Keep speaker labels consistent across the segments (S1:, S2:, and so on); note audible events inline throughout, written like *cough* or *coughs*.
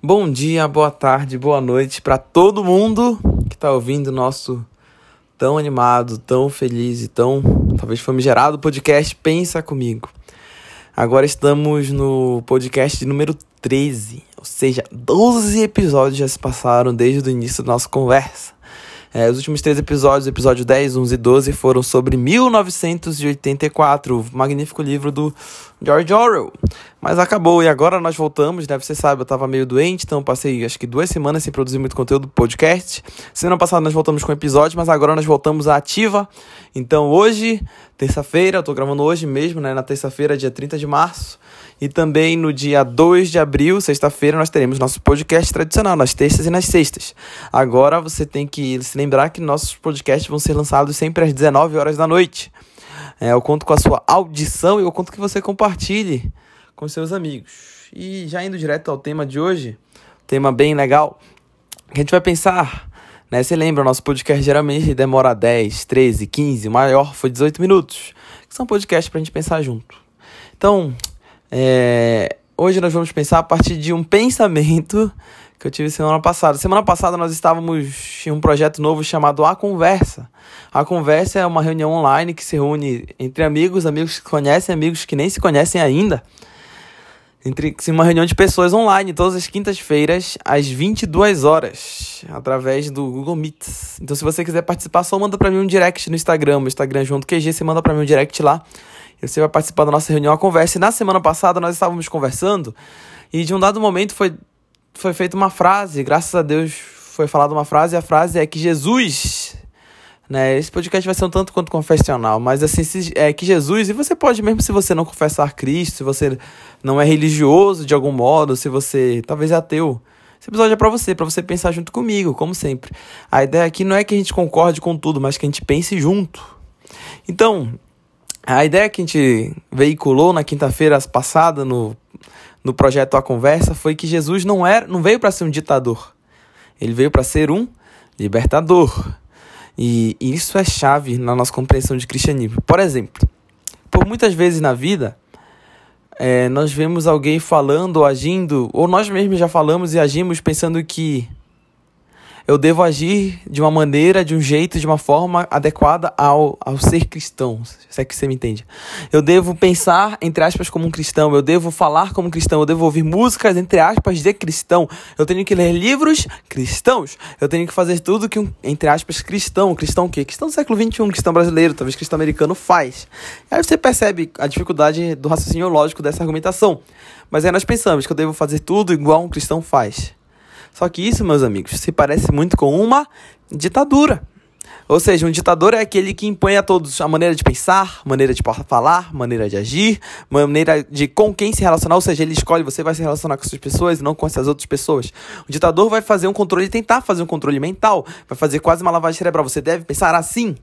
S1: Bom dia, boa tarde, boa noite para todo mundo que está ouvindo nosso tão animado, tão feliz e tão talvez famigerado podcast Pensa Comigo. Agora estamos no podcast número 13, ou seja, 12 episódios já se passaram desde o início da nossa conversa. É, os últimos três episódios, episódio 10, 11 e 12, foram sobre 1984, o magnífico livro do George Orwell. Mas acabou e agora nós voltamos, né? Você sabe, eu tava meio doente, então passei acho que duas semanas sem produzir muito conteúdo do podcast. Semana passada nós voltamos com episódio, mas agora nós voltamos à ativa. Então hoje, terça-feira, eu tô gravando hoje mesmo, né? Na terça-feira, dia 30 de março. E também no dia 2 de abril, sexta-feira, nós teremos nosso podcast tradicional, nas terças e nas sextas. Agora você tem que se lembrar que nossos podcasts vão ser lançados sempre às 19 horas da noite. É, eu conto com a sua audição e eu conto que você compartilhe com seus amigos. E já indo direto ao tema de hoje, tema bem legal, a gente vai pensar, né? Você lembra, nosso podcast geralmente demora 10, 13, 15, o maior foi 18 minutos, que são podcasts pra gente pensar junto. Então, é, hoje nós vamos pensar a partir de um *laughs* pensamento que eu tive semana passada. Semana passada nós estávamos em um projeto novo chamado A Conversa. A Conversa é uma reunião online que se reúne entre amigos, amigos que conhecem, amigos que nem se conhecem ainda. Entre uma reunião de pessoas online todas as quintas-feiras às 22 horas, através do Google Meets. Então se você quiser participar, só manda para mim um direct no Instagram, meu Instagram junto QG, você manda para mim um direct lá você vai participar da nossa reunião, a conversa. E na semana passada nós estávamos conversando e de um dado momento foi, foi feita uma frase, graças a Deus foi falada uma frase, e a frase é que Jesus, né, esse podcast vai ser um tanto quanto confessional, mas assim, é que Jesus, e você pode mesmo se você não confessar Cristo, se você não é religioso de algum modo, se você talvez é ateu, esse episódio é para você, para você pensar junto comigo, como sempre. A ideia aqui não é que a gente concorde com tudo, mas que a gente pense junto. Então, a ideia que a gente veiculou na quinta-feira passada no, no projeto A Conversa foi que Jesus não, era, não veio para ser um ditador. Ele veio para ser um libertador. E isso é chave na nossa compreensão de cristianismo. Por exemplo, por muitas vezes na vida, é, nós vemos alguém falando ou agindo, ou nós mesmos já falamos e agimos pensando que eu devo agir de uma maneira, de um jeito, de uma forma adequada ao, ao ser cristão, se é que você me entende. Eu devo pensar, entre aspas, como um cristão, eu devo falar como um cristão, eu devo ouvir músicas, entre aspas, de cristão, eu tenho que ler livros cristãos, eu tenho que fazer tudo que um, entre aspas, cristão, cristão o quê? Cristão do século XXI, cristão brasileiro, talvez cristão americano faz. Aí você percebe a dificuldade do raciocínio lógico dessa argumentação. Mas aí nós pensamos que eu devo fazer tudo igual um cristão faz. Só que isso, meus amigos, se parece muito com uma ditadura. Ou seja, um ditador é aquele que impõe a todos a maneira de pensar, maneira de falar, maneira de agir, maneira de com quem se relacionar. Ou seja, ele escolhe, você vai se relacionar com essas pessoas e não com essas outras pessoas. O ditador vai fazer um controle, tentar fazer um controle mental, vai fazer quase uma lavagem cerebral. Você deve pensar assim,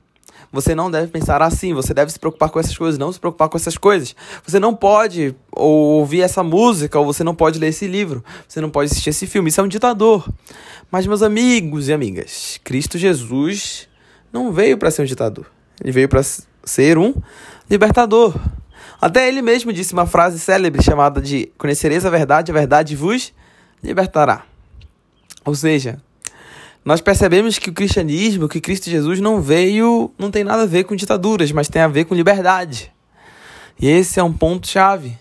S1: você não deve pensar assim, você deve se preocupar com essas coisas, não se preocupar com essas coisas. Você não pode ouvir essa música, ou você não pode ler esse livro, você não pode assistir esse filme. Isso é um ditador. Mas, meus amigos e amigas, Cristo Jesus não veio para ser um ditador. Ele veio para ser um libertador. Até ele mesmo disse uma frase célebre chamada de Conhecereis a verdade, a verdade vos libertará. Ou seja, nós percebemos que o cristianismo, que Cristo Jesus não veio, não tem nada a ver com ditaduras, mas tem a ver com liberdade. E esse é um ponto chave.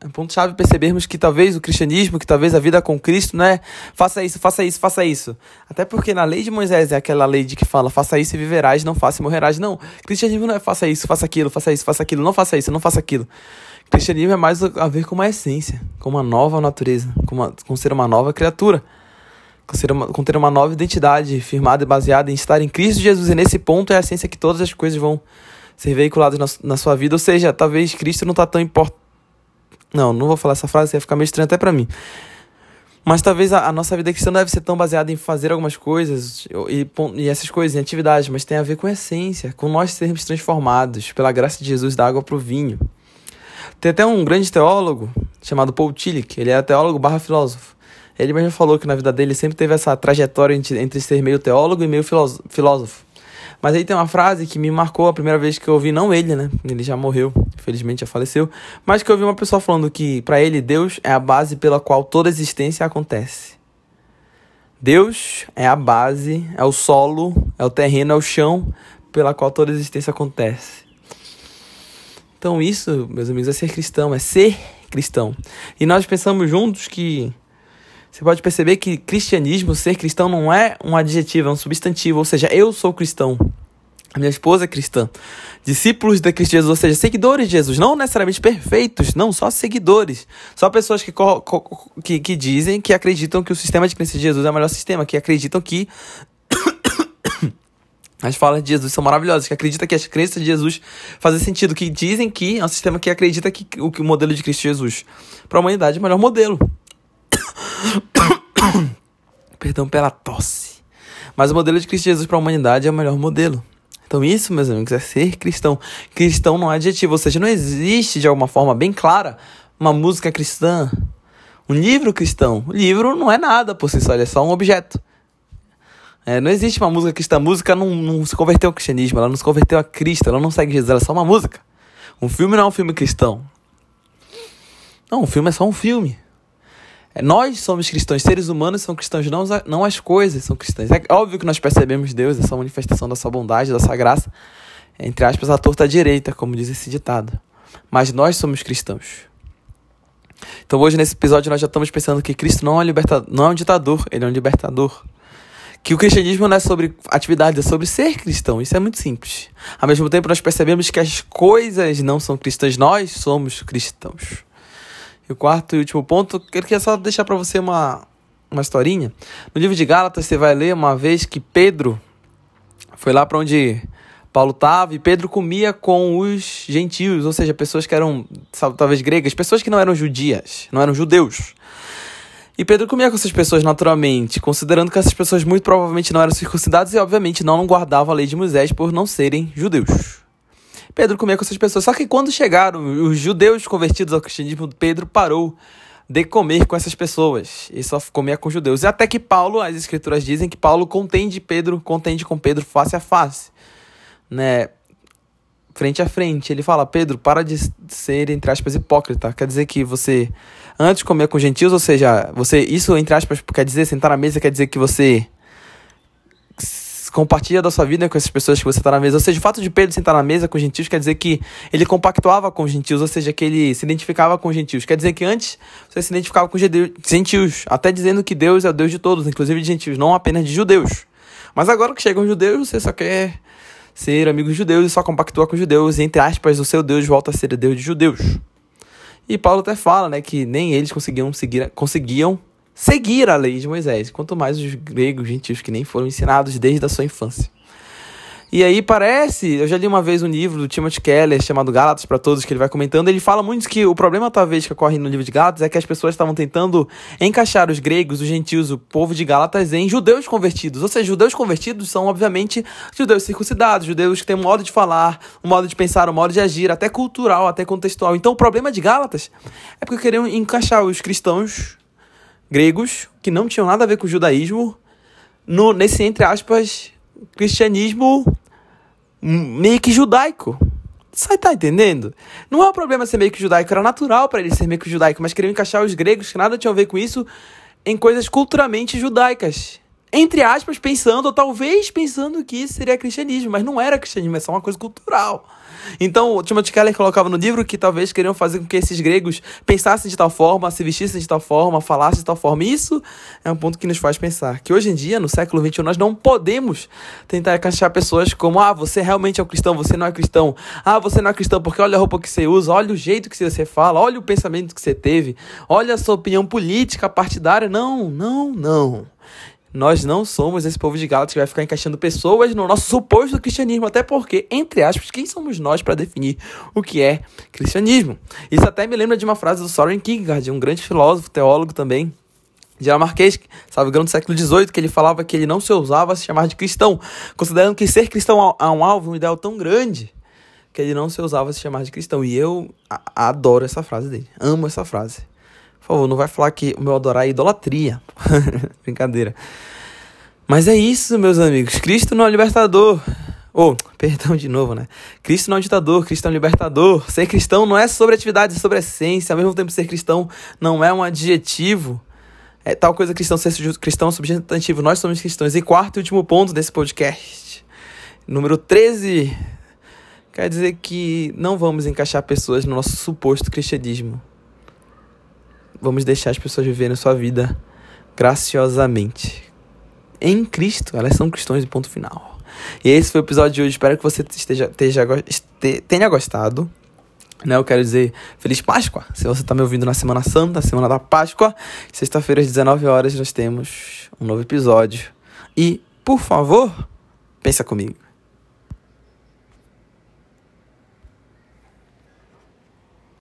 S1: É um ponto chave percebermos que talvez o cristianismo, que talvez a vida com Cristo, não é faça isso, faça isso, faça isso. Até porque na lei de Moisés é aquela lei de que fala faça isso e viverás, não faça e morrerás. Não, cristianismo não é faça isso, faça aquilo, faça isso, faça aquilo, não faça isso, não faça aquilo. cristianismo é mais a ver com uma essência, com uma nova natureza, com, uma, com ser uma nova criatura com, ser uma, com ter uma nova identidade firmada e baseada em estar em Cristo Jesus. E nesse ponto é a essência que todas as coisas vão ser veiculadas na, na sua vida. Ou seja, talvez Cristo não está tão importante. Não, não vou falar essa frase, ia ficar meio estranho até para mim. Mas talvez a, a, nossa vida cristã não deve ser tão baseada em fazer algumas coisas e, e essas coisas, em atividades, mas tem a ver com a essência, com nós sermos transformados pela graça de Jesus da água para o vinho. Tem até um grande teólogo chamado Paul Tillich, ele é teólogo barra filósofo. Ele mesmo falou que na vida dele sempre teve essa trajetória entre, ser meio teólogo e meio filósofo. Mas aí tem uma frase que me marcou a primeira vez que eu ouvi, não ele, né? Ele já morreu, infelizmente já faleceu. Mas que eu ouvi uma pessoa falando que, para ele, Deus é a base pela qual toda existência acontece. Deus é a base, é o solo, é o terreno, é o chão pela qual toda existência acontece. Então, isso, meus amigos, é ser cristão, é ser cristão. E nós pensamos juntos que você pode perceber que cristianismo, ser cristão, não é um adjetivo, é um substantivo. Ou seja, eu sou cristão. A minha esposa é cristã. Discípulos de Cristo Jesus, ou seja, seguidores de Jesus. Não necessariamente perfeitos, não, só seguidores. Só pessoas que, que, que dizem que acreditam que o sistema de crença de Jesus é o melhor sistema, que acreditam que *coughs* as falas de Jesus são maravilhosas, que acreditam que as crenças de Jesus fazem sentido, que dizem que é um sistema que acredita que o, que o modelo de Cristo Jesus para a humanidade é o melhor modelo. *coughs* Perdão pela tosse. Mas o modelo de Cristo Jesus para a humanidade é o melhor modelo. Então, isso, meus amigos, é ser cristão. Cristão não é adjetivo, ou seja, não existe de alguma forma bem clara uma música cristã, um livro cristão. O livro não é nada por si só, ele é só um objeto. É, não existe uma música cristã. A música não, não se converteu ao cristianismo, ela não se converteu a Cristo, ela não segue Jesus, ela é só uma música. Um filme não é um filme cristão. Não, um filme é só um filme. É, nós somos cristãos, seres humanos são cristãos, não, não as coisas são cristãs. É óbvio que nós percebemos Deus, essa manifestação da sua bondade, da sua graça, entre aspas, a torta direita, como diz esse ditado. Mas nós somos cristãos. Então hoje nesse episódio nós já estamos pensando que Cristo não é, libertador, não é um ditador, ele é um libertador. Que o cristianismo não é sobre atividade, é sobre ser cristão. Isso é muito simples. Ao mesmo tempo nós percebemos que as coisas não são cristãs, nós somos cristãos. E o quarto e último ponto, eu queria só deixar para você uma, uma historinha. No livro de Gálatas, você vai ler uma vez que Pedro foi lá para onde Paulo estava e Pedro comia com os gentios, ou seja, pessoas que eram talvez gregas, pessoas que não eram judias, não eram judeus. E Pedro comia com essas pessoas naturalmente, considerando que essas pessoas muito provavelmente não eram circuncidadas e, obviamente, não guardavam a lei de Moisés por não serem judeus. Pedro comia com essas pessoas. Só que quando chegaram os judeus convertidos ao cristianismo, Pedro parou de comer com essas pessoas e só comia com judeus. E até que Paulo, as escrituras dizem que Paulo contende Pedro, contende com Pedro face a face, né? Frente a frente. Ele fala: Pedro, para de ser, entre aspas, hipócrita. Quer dizer que você, antes comer com gentios, ou seja, você, isso, entre aspas, quer dizer, sentar na mesa, quer dizer que você compartilha da sua vida com essas pessoas que você está na mesa. Ou seja, o fato de Pedro sentar na mesa com os gentios quer dizer que ele compactuava com os gentios, ou seja, que ele se identificava com os gentios. Quer dizer que antes você se identificava com os gentios, até dizendo que Deus é o Deus de todos, inclusive de gentios, não apenas de judeus. Mas agora que chegam judeus, você só quer ser amigo dos judeus e só compactua com os judeus, e, entre aspas, o seu Deus volta a ser Deus de judeus. E Paulo até fala, né, que nem eles conseguiam seguir, conseguiam seguir a lei de Moisés, quanto mais os gregos gentios que nem foram ensinados desde a sua infância. E aí parece, eu já li uma vez um livro do Timothy Keller chamado Gálatas para Todos, que ele vai comentando, ele fala muito que o problema talvez que ocorre no livro de Gálatas é que as pessoas estavam tentando encaixar os gregos, os gentios, o povo de Gálatas em judeus convertidos. Ou seja, judeus convertidos são obviamente judeus circuncidados, judeus que têm um modo de falar, um modo de pensar, um modo de agir, até cultural, até contextual. Então o problema de Gálatas é porque queriam encaixar os cristãos gregos que não tinham nada a ver com o judaísmo no, nesse, entre aspas, cristianismo meio que judaico. Você tá entendendo? Não é um problema ser meio que judaico, era natural para ele ser meio que judaico, mas queriam encaixar os gregos, que nada tinham a ver com isso, em coisas culturalmente judaicas. Entre aspas, pensando, ou talvez pensando que isso seria cristianismo, mas não era cristianismo, é só uma coisa cultural. Então, o Timothy Keller colocava no livro que talvez queriam fazer com que esses gregos pensassem de tal forma, se vestissem de tal forma, falassem de tal forma. E isso é um ponto que nos faz pensar que hoje em dia, no século XXI, nós não podemos tentar encaixar pessoas como: ah, você realmente é um cristão, você não é cristão. Ah, você não é cristão porque olha a roupa que você usa, olha o jeito que você fala, olha o pensamento que você teve, olha a sua opinião política, partidária. Não, não, não. Nós não somos esse povo de Gálatas que vai ficar encaixando pessoas no nosso suposto cristianismo, até porque, entre aspas, quem somos nós para definir o que é cristianismo? Isso até me lembra de uma frase do Soren Kierkegaard, um grande filósofo, teólogo também, dinamarquês, salve grão do século XVIII, que ele falava que ele não se ousava a se chamar de cristão, considerando que ser cristão é um alvo, um ideal tão grande, que ele não se ousava a se chamar de cristão. E eu adoro essa frase dele, amo essa frase. Por favor, não vai falar que o meu adorar é idolatria. *laughs* Brincadeira. Mas é isso, meus amigos. Cristo não é libertador. Oh, perdão de novo, né? Cristo não é ditador, Cristo é um libertador. Ser cristão não é sobre atividade, é sobre essência. Ao mesmo tempo, ser cristão não é um adjetivo. É tal coisa cristão ser cristão substantivo. Nós somos cristãos. E quarto e último ponto desse podcast. Número 13. Quer dizer que não vamos encaixar pessoas no nosso suposto cristianismo. Vamos deixar as pessoas viverem sua vida graciosamente. Em Cristo, elas são cristãos de ponto final. E esse foi o episódio de hoje. Espero que você esteja, esteja, tenha gostado. Né, eu quero dizer Feliz Páscoa. Se você está me ouvindo na Semana Santa, Semana da Páscoa, sexta-feira às 19 horas nós temos um novo episódio. E, por favor, pensa comigo.